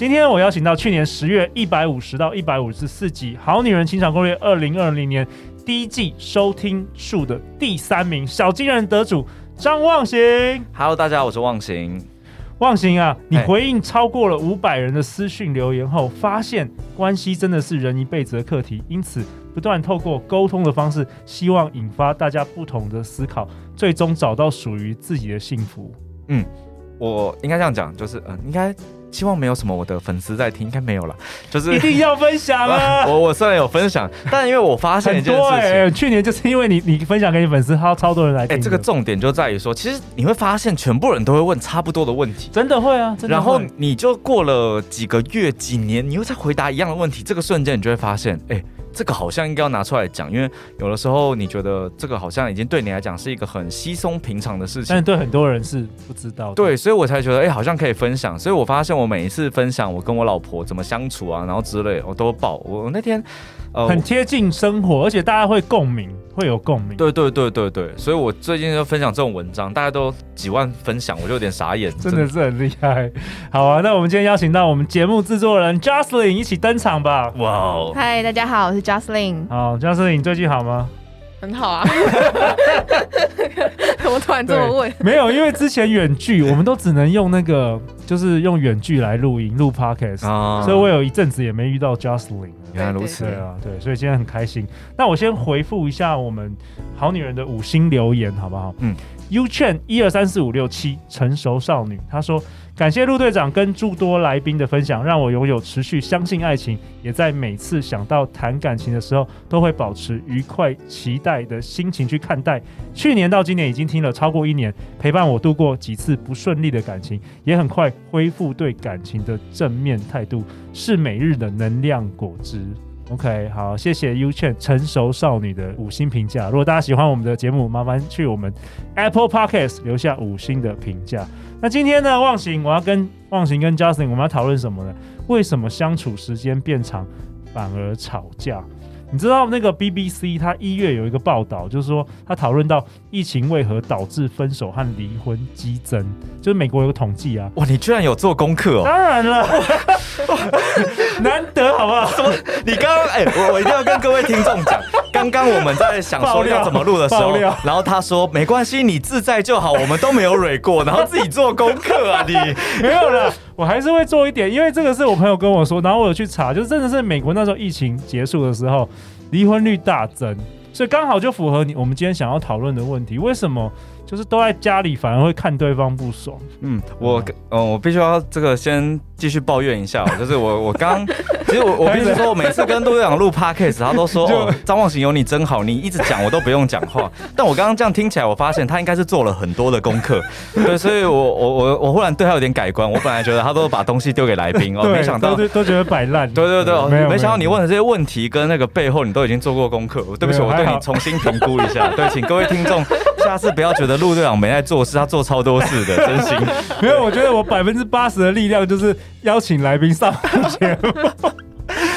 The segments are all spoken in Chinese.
今天我邀请到去年十月一百五十到一百五十四集《好女人情场攻略》二零二零年第一季收听数的第三名小金人得主张望行。Hello，大家好，我是望行。忘行啊，你回应超过了五百人的私讯留言后，发现关系真的是人一辈子的课题，因此不断透过沟通的方式，希望引发大家不同的思考，最终找到属于自己的幸福。嗯，我应该这样讲，就是嗯、呃，应该。希望没有什么我的粉丝在听，应该没有了。就是一定要分享啊！我我虽然有分享，但因为我发现一件事情，欸、去年就是因为你你分享给你粉丝，他超多人来听。哎、欸，这个重点就在于说，其实你会发现，全部人都会问差不多的问题，真的会啊。真的会。然后你就过了几个月、几年，你又在回答一样的问题，这个瞬间你就会发现，哎、欸。这个好像应该要拿出来讲，因为有的时候你觉得这个好像已经对你来讲是一个很稀松平常的事情，但是对很多人是不知道的。对，所以我才觉得，哎，好像可以分享。所以我发现我每一次分享我跟我老婆怎么相处啊，然后之类，我都爆。我那天。呃、很贴近生活，而且大家会共鸣，会有共鸣。对对对对对，所以我最近就分享这种文章，大家都几万分享，我就有点傻眼，真的是很厉害。好啊，那我们今天邀请到我们节目制作人 Jocelyn 一起登场吧。哇哦！嗨，大家好，我是 Jocelyn。好，Jocelyn，你最近好吗？很好啊。怎么突然这么问？没有，因为之前远距，我们都只能用那个，就是用远距来录音录 Podcast，、啊、所以我有一阵子也没遇到 Jocelyn。原来如此，对啊，对，所以今天很开心。那我先回复一下我们好女人的五星留言，好不好？嗯，U Chain 一二三四五六七成熟少女，她说。感谢陆队长跟诸多来宾的分享，让我拥有持续相信爱情，也在每次想到谈感情的时候，都会保持愉快、期待的心情去看待。去年到今年已经听了超过一年，陪伴我度过几次不顺利的感情，也很快恢复对感情的正面态度，是每日的能量果汁。OK，好，谢谢 U Chain 成熟少女的五星评价。如果大家喜欢我们的节目，麻烦去我们 Apple Podcast 留下五星的评价。那今天呢，忘形，我要跟忘形跟 Justin，我们要讨论什么呢？为什么相处时间变长反而吵架？你知道那个 BBC 他一月有一个报道，就是说他讨论到疫情为何导致分手和离婚激增，就是美国有个统计啊。哇，你居然有做功课哦！当然了，难得好不好？什么？你刚刚哎，我我一定要跟各位听众讲，刚刚我们在想说要怎么录的时候，然后他说没关系，你自在就好，我们都没有蕊过，然后自己做功课啊，你 没有了。我还是会做一点，因为这个是我朋友跟我说，然后我有去查，就是真的是美国那时候疫情结束的时候，离婚率大增，所以刚好就符合你我们今天想要讨论的问题，为什么？就是都在家里，反而会看对方不爽。嗯，我，嗯，我必须要这个先继续抱怨一下，就是我，我刚，其实我，我必须说，我每次跟陆队长录 podcast，他都说，哦，张望行有你真好，你一直讲我都不用讲话。但我刚刚这样听起来，我发现他应该是做了很多的功课，对，所以我，我，我，我忽然对他有点改观。我本来觉得他都把东西丢给来宾哦，没想到都，都觉得摆烂。对对对，没，没想到你问的这些问题跟那个背后，你都已经做过功课。对不起，我对你重新评估一下。对，请各位听众下次不要觉得陆队长没在做事，他做超多事的，真心。没有，我觉得我百分之八十的力量就是邀请来宾上节目。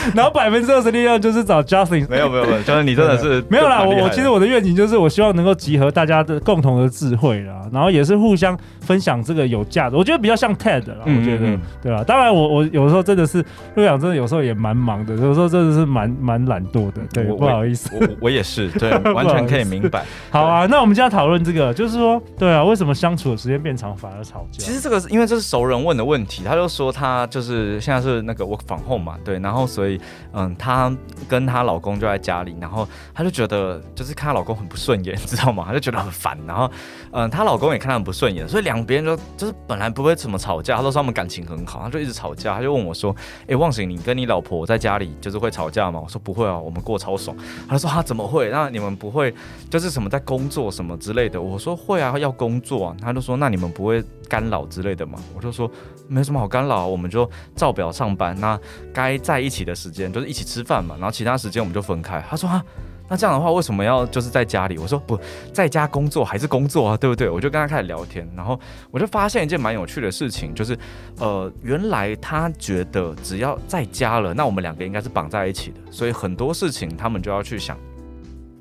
然后百分之二十力量就是找 Justin，没有没有没有，就是你真的是 没有啦。我我其实我的愿景就是我希望能够集合大家的共同的智慧啦，然后也是互相分享这个有价值。我觉得比较像 TED 啦，我觉得对吧？当然我我有时候真的是陆阳，真的有时候也蛮忙的，有时候真的是蛮蛮懒惰的。对，不好意思，我我也是，对，完全可以明白。好啊，那我们今天要讨论这个，就是说，对啊，为什么相处的时间变长反而吵架？其实这个是因为这是熟人问的问题，他就说他就是现在是那个 work from home 嘛，对，然后所以。嗯，她跟她老公就在家里，然后她就觉得就是看她老公很不顺眼，知道吗？她就觉得很烦，然后嗯，她老公也看她很不顺眼，所以两边就就是本来不会怎么吵架，她都说他们感情很好，她就一直吵架，她就问我说：“哎、欸，忘形，你跟你老婆在家里就是会吵架吗？”我说：“不会啊，我们过超爽。”她说：“她怎么会？那你们不会就是什么在工作什么之类的？”我说：“会啊，要工作啊。”她就说：“那你们不会干扰之类的吗？”我就说。没什么好干扰，我们就照表上班。那该在一起的时间就是一起吃饭嘛，然后其他时间我们就分开。他说啊，那这样的话为什么要就是在家里？我说不在家工作还是工作啊，对不对？我就跟他开始聊天，然后我就发现一件蛮有趣的事情，就是呃，原来他觉得只要在家了，那我们两个应该是绑在一起的，所以很多事情他们就要去想。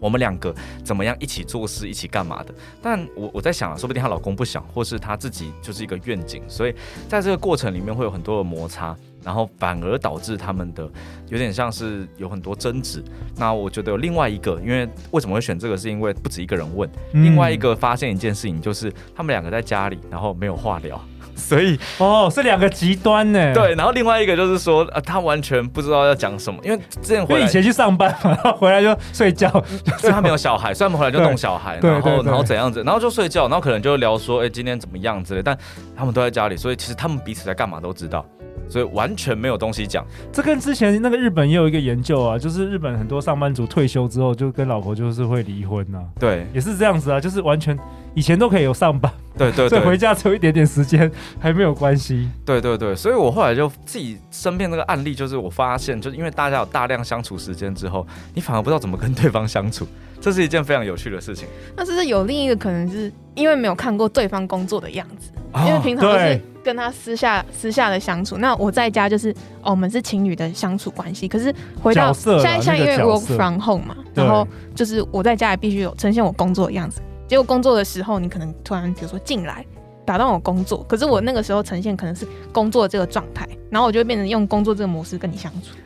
我们两个怎么样一起做事，一起干嘛的？但我我在想啊，说不定她老公不想，或是她自己就是一个愿景，所以在这个过程里面会有很多的摩擦，然后反而导致他们的有点像是有很多争执。那我觉得有另外一个，因为为什么会选这个，是因为不止一个人问，另外一个发现一件事情，就是他们两个在家里，然后没有话聊。所以哦，是两个极端呢。对，然后另外一个就是说，呃，他完全不知道要讲什么，因为之前回来以前去上班嘛，然后回来就睡觉，所以他没有小孩，所以他们回来就弄小孩，然后然后怎样子，然后就睡觉，然后可能就聊说，哎，今天怎么样之类，但他们都在家里，所以其实他们彼此在干嘛都知道。所以完全没有东西讲，这跟之前那个日本也有一个研究啊，就是日本很多上班族退休之后就跟老婆就是会离婚呐、啊，对，也是这样子啊，就是完全以前都可以有上班，对对对，所以回家只有一点点时间还没有关系，对对对，所以我后来就自己身边那个案例，就是我发现，就是因为大家有大量相处时间之后，你反而不知道怎么跟对方相处。这是一件非常有趣的事情。那这是有另一个可能，是因为没有看过对方工作的样子，哦、因为平常都是跟他私下私下的相处。那我在家就是哦，我们是情侣的相处关系。可是回到现在，像因为 work from home 嘛，然后就是我在家也必须有呈现我工作的样子。结果工作的时候，你可能突然比如说进来打断我工作，可是我那个时候呈现可能是工作这个状态，然后我就会变成用工作这个模式跟你相处。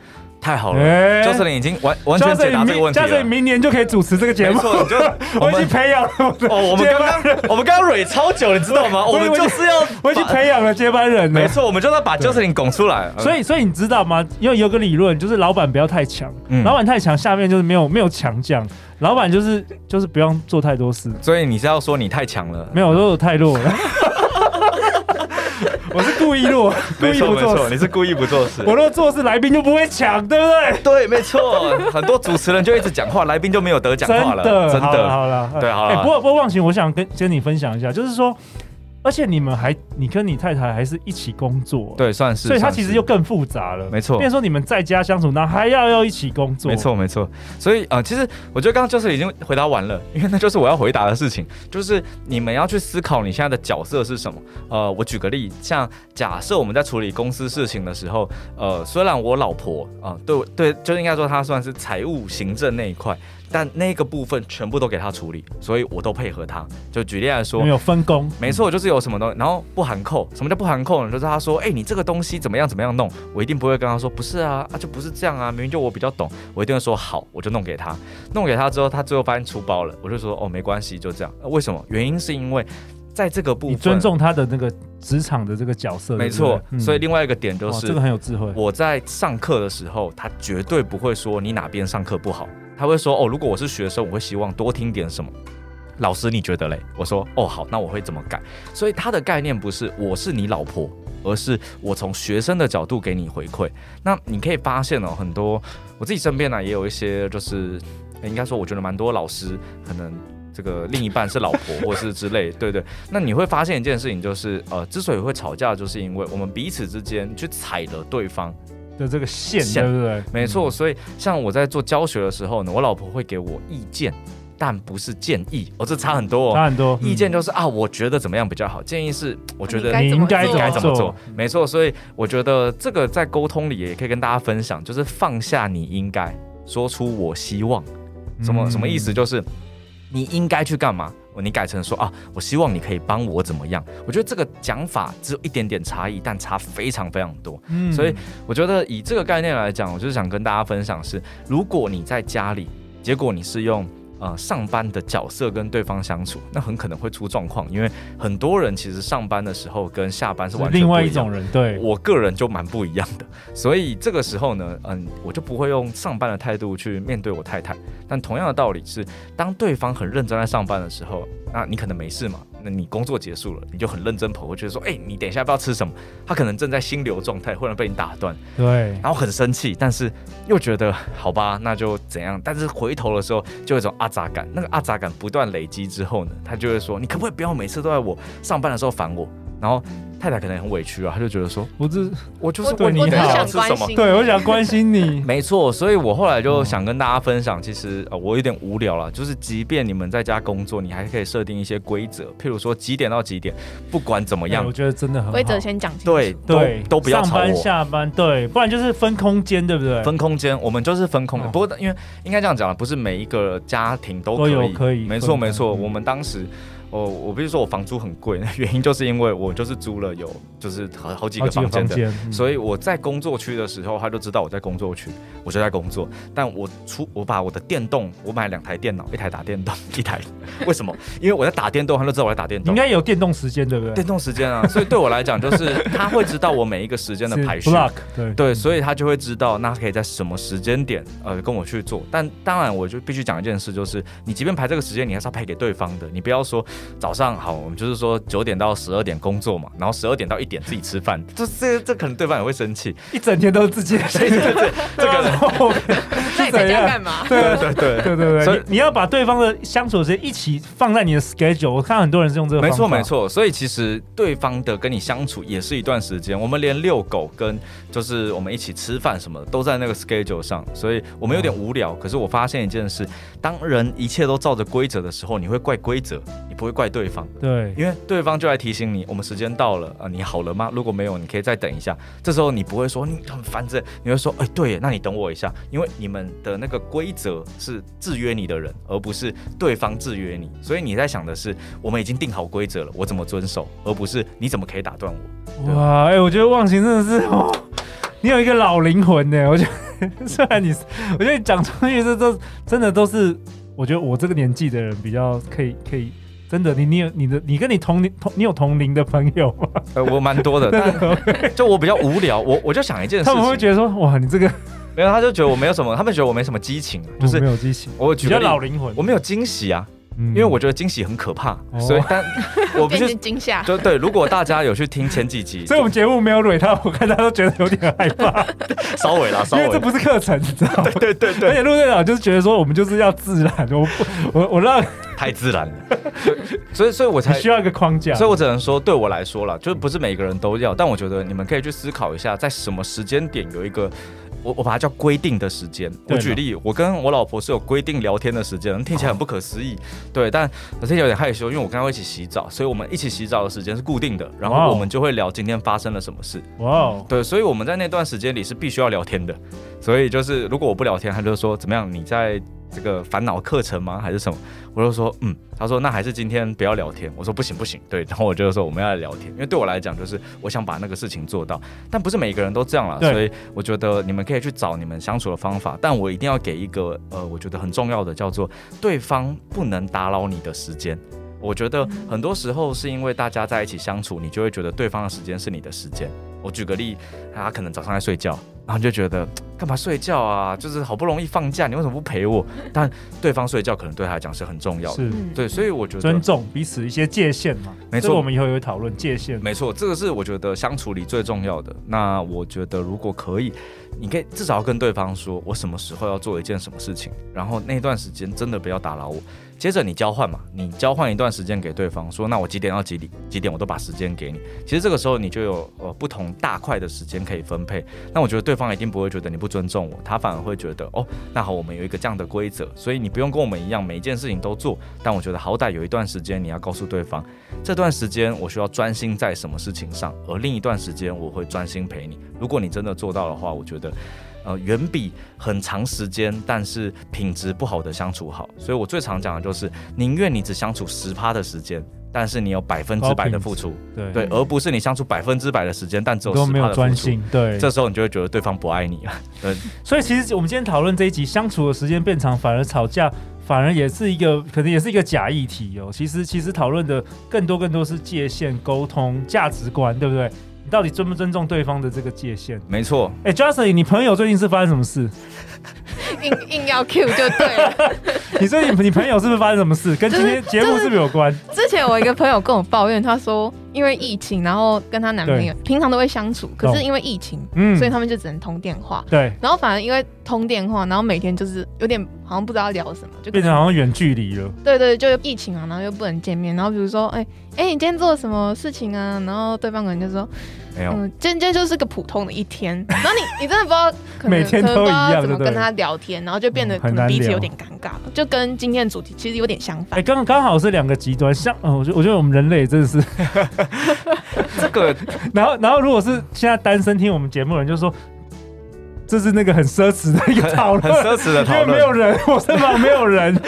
太好了，Jocelyn 已经完完全解答这个问题了。Jocelyn 明年就可以主持这个节目。没错，就 我已经培养了。哦，我们刚刚我们刚刚蕊超久，你知道吗？我们就是要 我已经培养了接班人。没错，我们就要把 Jocelyn 拱出来。所以，所以你知道吗？因为有个理论，就是老板不要太强，老板太强，下面就是没有没有强将。老板就是就是不用做太多事。所以你是要说你太强了？没有，我说我太弱了。我是故意录，故意不做事。你是故意不做事。我若做事，来宾就不会抢，对不对？对，没错。很多主持人就一直讲话，来宾就没有得讲话了。真的，真的。好了，对，好了。哎，不过不过忘情，我想跟跟你分享一下，就是说。而且你们还，你跟你太太还是一起工作，对，算是，所以他其实又更复杂了，没错。变说你们在家相处，那还要要一起工作，没错没错。所以呃，其实我觉得刚刚就是已经回答完了，因为那就是我要回答的事情，就是你们要去思考你现在的角色是什么。呃，我举个例，像假设我们在处理公司事情的时候，呃，虽然我老婆啊、呃，对对，就应该说她算是财务行政那一块。但那个部分全部都给他处理，所以我都配合他。就举例来说，没有分工，没错，就是有什么东西，然后不含扣。什么叫不含扣呢？就是他说，哎、欸，你这个东西怎么样怎么样弄，我一定不会跟他说，不是啊，啊就不是这样啊，明明就我比较懂，我一定会说好，我就弄给他。弄给他之后，他最后发现出包了，我就说，哦，没关系，就这样。为什么？原因是因为在这个部分，你尊重他的那个职场的这个角色，没错。嗯、所以另外一个点就是，这个很有智慧。我在上课的时候，他绝对不会说你哪边上课不好。他会说：“哦，如果我是学生，我会希望多听点什么。老师，你觉得嘞？”我说：“哦，好，那我会怎么改？”所以他的概念不是我是你老婆，而是我从学生的角度给你回馈。那你可以发现哦，很多我自己身边呢也有一些，就是应该说，我觉得蛮多老师可能这个另一半是老婆 或是之类，对对。那你会发现一件事情，就是呃，之所以会吵架，就是因为我们彼此之间去踩了对方。的这个线，线对不对？没错，所以像我在做教学的时候呢，我老婆会给我意见，但不是建议，哦，这差很多，哦，差很多。意见就是啊，我觉得怎么样比较好，建议是我觉得你应该怎么做，做。没错，所以我觉得这个在沟通里也可以跟大家分享，就是放下你应该说出我希望，什么什么意思？就是你应该去干嘛？你改成说啊，我希望你可以帮我怎么样？我觉得这个讲法只有一点点差异，但差非常非常多。嗯，所以我觉得以这个概念来讲，我就是想跟大家分享是：如果你在家里，结果你是用呃上班的角色跟对方相处，那很可能会出状况，因为很多人其实上班的时候跟下班是完全另外一种人。对，我个人就蛮不一样的，所以这个时候呢，嗯，我就不会用上班的态度去面对我太太。但同样的道理是，当对方很认真在上班的时候，那你可能没事嘛。那你工作结束了，你就很认真跑过去说：“哎、欸，你等一下要不要吃什么？”他可能正在心流状态，忽然被你打断，对，然后很生气，但是又觉得好吧，那就怎样？但是回头的时候就有一种阿杂感，那个阿杂感不断累积之后呢，他就会说：“你可不可以不要每次都在我上班的时候烦我？”然后。太太可能很委屈啊，她就觉得说，我这我就是对你好，吃什么？对，我想关心你。没错，所以我后来就想跟大家分享，其实呃我有点无聊了，就是即便你们在家工作，你还可以设定一些规则，譬如说几点到几点，不管怎么样，我觉得真的很好。规则先讲清楚，对对，都不要吵我。上班下班，对，不然就是分空间，对不对？分空间，我们就是分空间。不过因为应该这样讲了，不是每一个家庭都可以，可以。没错没错，我们当时。哦，我必须说我房租很贵，原因就是因为我就是租了有就是好好几个房间的，嗯、所以我在工作区的时候，他就知道我在工作区，我就在工作。但我出我把我的电动，我买两台电脑，一台打电动，一台为什么？因为我在打电动，他就知道我在打电动。应该有电动时间对不对？电动时间啊，所以对我来讲就是他会知道我每一个时间的排序，对对，所以他就会知道那可以在什么时间点呃跟我去做。但当然我就必须讲一件事，就是你即便排这个时间，你还是要排给对方的，你不要说。早上好，我们就是说九点到十二点工作嘛，然后十二点到一点自己吃饭，这这这可能对方也会生气，一整天都是自己的事情，这个那你在家干嘛？对对对对对对，所以你要把对方的相处时间一起放在你的 schedule。我看很多人是用这个方法，没错没错。所以其实对方的跟你相处也是一段时间，我们连遛狗跟就是我们一起吃饭什么的都在那个 schedule 上，所以我们有点无聊。可是我发现一件事，当人一切都照着规则的时候，你会怪规则，你不会怪对方。对，因为对方就来提醒你，我们时间到了啊，你好了吗？如果没有，你可以再等一下。这时候你不会说你很烦这，你会说哎，对，那你等我一下，因为你们的那个规则是制约你的人，而不是对方制约你。所以你在想的是，我们已经定好规则了，我怎么遵守，而不是你怎么可以打断我。哇，哎，我觉得忘形真的是哦，你有一个老灵魂呢。我觉得 虽然你，我觉得你讲出去这都真的都是，我觉得我这个年纪的人比较可以可以。真的，你你有你的，你跟你同龄同，你有同龄的朋友吗？呃，我蛮多的，但就我比较无聊，我我就想一件事情，他们会觉得说，哇，你这个 没有，他就觉得我没有什么，他们觉得我没什么激情，就是没有激情，我比较老灵魂，我没有惊喜啊。因为我觉得惊喜很可怕，所以但 我不是惊吓，就对。如果大家有去听前几集，所以我们节目没有蕊他，我看他都觉得有点害怕，稍微啦，稍微，因为这不是课程，你知道吗？对对对，而且陆队长就是觉得说我们就是要自然，我我我让太自然了，所以所以我才需要一个框架，所以我只能说对我来说了，就是不是每个人都要，但我觉得你们可以去思考一下，在什么时间点有一个。我我把它叫规定的时间。我举例，我跟我老婆是有规定聊天的时间，听起来很不可思议，对，但我现在有点害羞，因为我刚刚一起洗澡，所以我们一起洗澡的时间是固定的，然后我们就会聊今天发生了什么事。哇，对，所以我们在那段时间里是必须要聊天的，所以就是如果我不聊天，她就说怎么样？你在。这个烦恼课程吗？还是什么？我就说，嗯，他说那还是今天不要聊天。我说不行不行，对，然后我就说我们要来聊天，因为对我来讲就是我想把那个事情做到，但不是每个人都这样了，所以我觉得你们可以去找你们相处的方法，但我一定要给一个呃，我觉得很重要的叫做对方不能打扰你的时间。我觉得很多时候是因为大家在一起相处，你就会觉得对方的时间是你的时间。我举个例，他可能早上在睡觉。然后就觉得干嘛睡觉啊？就是好不容易放假，你为什么不陪我？但对方睡觉可能对他来讲是很重要的，是对，所以我觉得尊重彼此一些界限嘛。没错，我们以后也会讨论界限。没错，这个是我觉得相处里最重要的。那我觉得如果可以，你可以至少要跟对方说，我什么时候要做一件什么事情，然后那段时间真的不要打扰我。接着你交换嘛，你交换一段时间给对方，说那我几点到几点几点我都把时间给你。其实这个时候你就有呃不同大块的时间可以分配。那我觉得对方一定不会觉得你不尊重我，他反而会觉得哦，那好，我们有一个这样的规则，所以你不用跟我们一样每一件事情都做。但我觉得好歹有一段时间你要告诉对方，这段时间我需要专心在什么事情上，而另一段时间我会专心陪你。如果你真的做到的话，我觉得。呃，远比很长时间但是品质不好的相处好。所以我最常讲的就是，宁愿你只相处十趴的时间，但是你有百分之百的付出，对对，而不是你相处百分之百的时间，但只有十趴的付出。对，这时候你就会觉得对方不爱你了。对，所以其实我们今天讨论这一集，相处的时间变长，反而吵架，反而也是一个，可能也是一个假议题哦。其实其实讨论的更多更多是界限、沟通、价值观，对不对？你到底尊不尊重对方的这个界限？没错。哎，Justin，你朋友最近是发生什么事？硬 硬要 Q 就对了。你最近你朋友是不是发生什么事？跟今天节目是不是有关？之前我一个朋友跟我抱怨，他说因为疫情，然后跟她男朋友平常都会相处，可是因为疫情，嗯，所以他们就只能通电话。对。然后反而因为通电话，然后每天就是有点好像不知道聊什么，就变成好像远距离了。对对，就疫情啊，然后又不能见面，然后比如说，哎哎，你今天做了什么事情啊？然后对方可能就说。没有，嗯，今天就是个普通的一天，然后你你真的不知道，可能每天都一样，怎么跟他聊天，然后就变得可能彼此有点尴尬，就跟今天的主题其实有点相反。哎，刚刚好是两个极端，像，嗯，我觉得我觉得我们人类真的是 这个，然后然后如果是现在单身听我们节目的人，就说。这是那个很奢侈的一个讨论，很奢侈的讨论，因为没有人，我身旁没有人。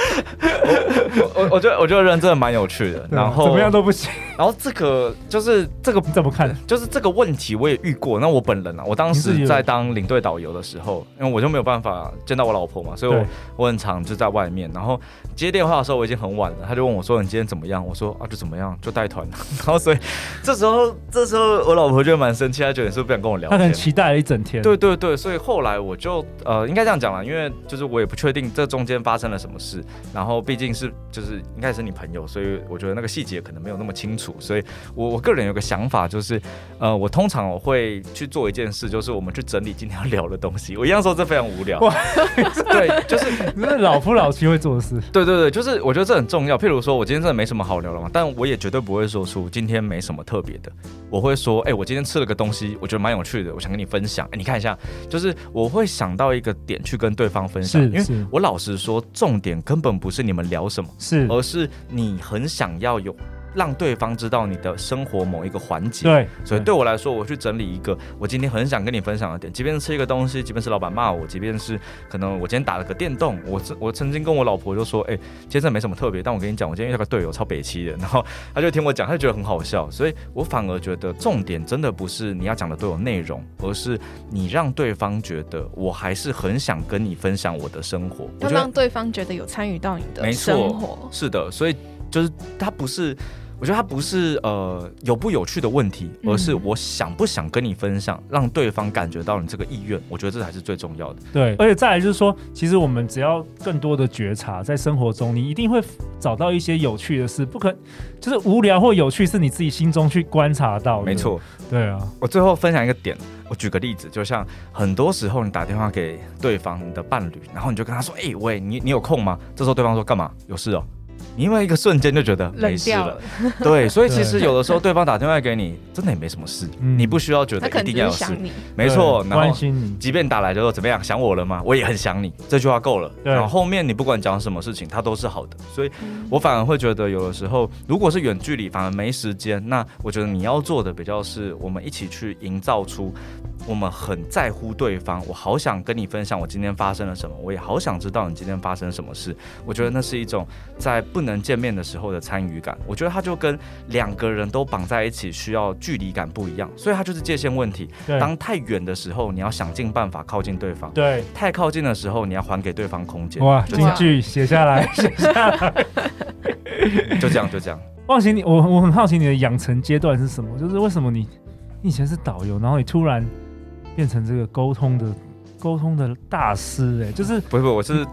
我我我觉得我觉得人真的蛮有趣的，然后怎么样都不行。然后这个就是这个怎么看？就是这个问题我也遇过。那我本人啊，我当时在当领队导游的时候，因为我就没有办法见到我老婆嘛，所以我我很常就在外面。然后接电话的时候我已经很晚了，他就问我说：“你今天怎么样？”我说：“啊，就怎么样，就带团。”然后所以这时候这时候我老婆就蛮生气，她觉得你是不是不想跟我聊天？她很期待了一整天。对对对，所以后来我就呃应该这样讲了，因为就是我也不确定这中间发生了什么事。然后毕竟是就是应该是你朋友，所以我觉得那个细节可能没有那么清楚。所以我我个人有个想法，就是呃我通常我会去做一件事，就是我们去整理今天要聊的东西。我一样说这非常无聊，对，就是那老夫老妻会做的事。对对对，就是我觉得这很重要。譬如说我今天真的没什么好聊了嘛，但我也绝对不会说出今天没什么特别的。我会说，哎、欸，我今天吃了个东西，我觉得蛮有趣的，我想跟你分享。哎、欸，你看一下，就是我会想到一个点去跟对方分享，因为我老实说，重点根本不是你们聊什么，是，而是你很想要有。让对方知道你的生活某一个环节，对，所以对。我来说，我去整理一个我今天很想跟你分享的点，即便是吃一个东西，即便是老板骂我，即便是可能我今天打了个电动，我我曾经跟我老婆就说，哎、欸，今天这没什么特别，但我跟你讲，我今天遇到个队友超北七的，然后他就听我讲，他就觉得很好笑，所以我反而觉得重点真的不是你要讲的都有内容，而是你让对方觉得我还是很想跟你分享我的生活，要让对方觉得有参与到你的生活，是的，所以。就是他不是，我觉得它不是呃有不有趣的问题，而是我想不想跟你分享，让对方感觉到你这个意愿，我觉得这才是最重要的。对，而且再来就是说，其实我们只要更多的觉察，在生活中你一定会找到一些有趣的事，不可就是无聊或有趣是你自己心中去观察到的。没错，对啊。我最后分享一个点，我举个例子，就像很多时候你打电话给对方你的伴侣，然后你就跟他说：“哎、欸，喂，你你有空吗？”这时候对方说：“干嘛？有事哦。”因为一个瞬间就觉得没事了，了 对，所以其实有的时候对方打电话给你，真的也没什么事，你不需要觉得一定要有事，没错，关心你，即便打来就说怎么样，想我了吗？我也很想你，这句话够了。然后后面你不管讲什么事情，他都是好的，所以我反而会觉得有的时候，如果是远距离，反而没时间，那我觉得你要做的比较是，我们一起去营造出。我们很在乎对方，我好想跟你分享我今天发生了什么，我也好想知道你今天发生什么事。我觉得那是一种在不能见面的时候的参与感。我觉得它就跟两个人都绑在一起需要距离感不一样，所以它就是界限问题。当太远的时候，你要想尽办法靠近对方；对，太靠近的时候，你要还给对方空间。哇，金句写下来，写下来，就这样，就这样。忘形，你我我很好奇你的养成阶段是什么？就是为什么你你以前是导游，然后你突然。变成这个沟通的沟通的大师哎，就是不是不是，我是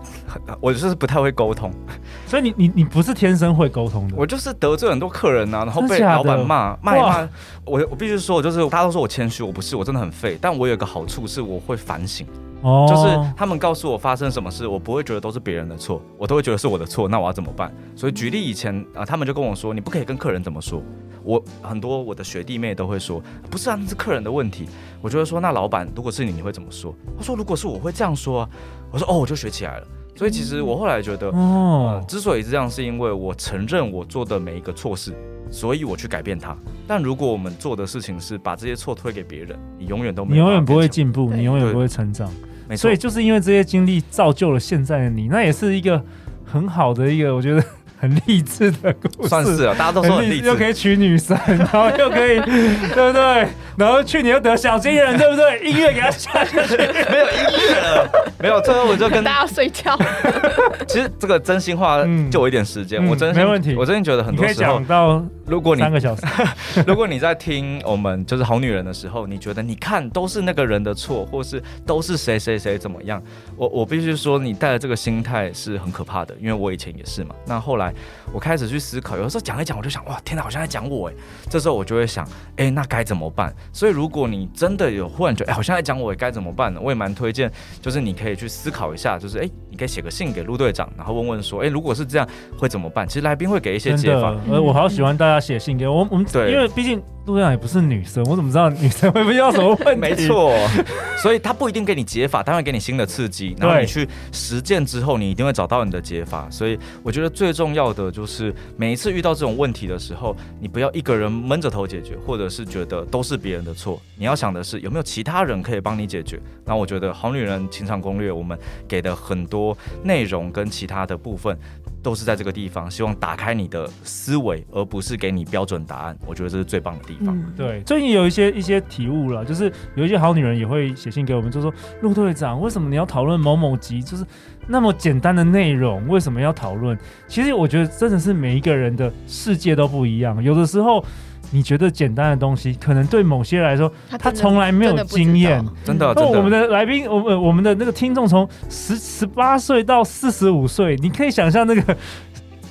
我就是不太会沟通，所以你你你不是天生会沟通的，我就是得罪很多客人呐、啊，然后被老板骂骂一骂，我我必须说，就是大家都说我谦虚，我不是，我真的很废，但我有一个好处是我会反省。Oh. 就是他们告诉我发生什么事，我不会觉得都是别人的错，我都会觉得是我的错。那我要怎么办？所以举例以前啊、呃，他们就跟我说，你不可以跟客人怎么说。我很多我的学弟妹都会说，不是啊，那是客人的问题。我就会说，那老板如果是你，你会怎么说？他说，如果是我会这样说啊。我说，哦，我就学起来了。所以其实我后来觉得，哦、呃，之所以是这样，是因为我承认我做的每一个错事，所以我去改变它。但如果我们做的事情是把这些错推给别人，你永远都没有，你永远不会进步，你永远不会成长。没错。所以就是因为这些经历造就了现在的你，那也是一个很好的一个，我觉得。很励志的故事，算是啊，大家都说很励志，又可以娶女生，然后又可以，对不对？然后去年又得小金人，对不对？音乐给他下下去，没有音乐了，没有。最后我就跟大家睡觉。其实这个真心话，就我一点时间，我真没问题。我真心觉得很多时候，如果你三个小时，如果你在听我们就是好女人的时候，你觉得你看都是那个人的错，或是都是谁谁谁怎么样？我我必须说，你带的这个心态是很可怕的，因为我以前也是嘛。那后来。我开始去思考，有的时候讲一讲，我就想，哇，天哪，好像在讲我哎。这时候我就会想，哎，那该怎么办？所以如果你真的有忽然觉得，哎，好像在讲我，该怎么办呢？我也蛮推荐，就是你可以去思考一下，就是哎，你可以写个信给陆队长，然后问问说，哎，如果是这样，会怎么办？其实来宾会给一些解法。呃，我好喜欢大家 写信给我，我们对，因为毕竟。陆队长也不是女生，我怎么知道女生会不会遇到什么问题？没错，所以他不一定给你解法，他会给你新的刺激，然后你去实践之后，你一定会找到你的解法。所以我觉得最重要的就是每一次遇到这种问题的时候，你不要一个人闷着头解决，或者是觉得都是别人的错。你要想的是有没有其他人可以帮你解决。那我觉得《好女人情场攻略》我们给的很多内容跟其他的部分。都是在这个地方，希望打开你的思维，而不是给你标准答案。我觉得这是最棒的地。嗯、对，最近有一些一些体悟了，就是有一些好女人也会写信给我们，就说陆队长，为什么你要讨论某某集？就是那么简单的内容，为什么要讨论？其实我觉得真的是每一个人的世界都不一样，有的时候。你觉得简单的东西，可能对某些来说，他从来没有经验，真的。那我们的来宾，我们我们的那个听众，从十十八岁到四十五岁，你可以想象那个，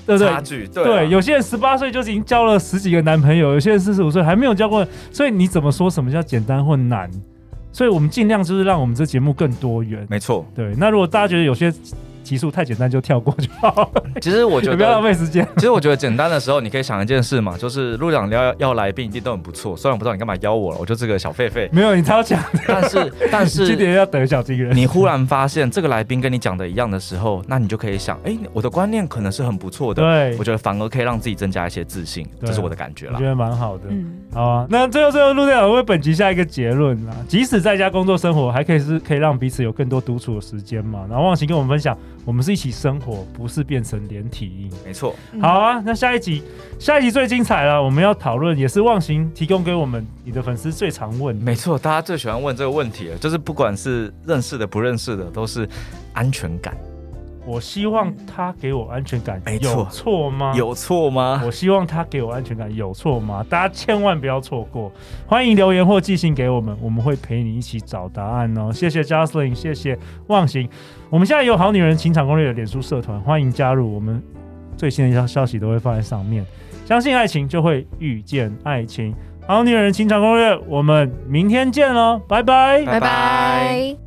对不对？差距，对，对。有些人十八岁就已经交了十几个男朋友，有些人四十五岁还没有交过。所以你怎么说什么叫简单或难？所以我们尽量就是让我们这节目更多元。没错，对。那如果大家觉得有些。技术太简单就跳过就好。其实我觉得不要浪费时间。其实我觉得简单的时候，你可以想一件事嘛，就是陆长要要来宾一定都很不错。虽然我不知道你干嘛邀我了，我就这个小狒狒。没有，你超强。但是但是 今年要等小金人。你忽然发现这个来宾跟你讲的一样的时候，那你就可以想，哎，我的观念可能是很不错的。对，我觉得反而可以让自己增加一些自信，这是我的感觉啦。我觉得蛮好的。嗯，好啊。那最后最后，陆队长为本集下一个结论啊，即使在家工作生活，还可以是可以让彼此有更多独处的时间嘛。然后忘形跟我们分享，我们是一起生。活不是变成连体婴，没错。好啊，那下一集，下一集最精彩了。我们要讨论，也是忘形提供给我们你的粉丝最常问。没错，大家最喜欢问这个问题了，就是不管是认识的、不认识的，都是安全感。我希望他给我安全感，没错，有错吗？有错吗？我希望他给我安全感，有错吗？大家千万不要错过，欢迎留言或寄信给我们，我们会陪你一起找答案哦。谢谢 Jocelyn，谢谢忘形。我们现在有好女人情场攻略的脸书社团，欢迎加入，我们最新的消消息都会放在上面。相信爱情，就会遇见爱情。好女人情场攻略，我们明天见喽，拜拜，拜拜。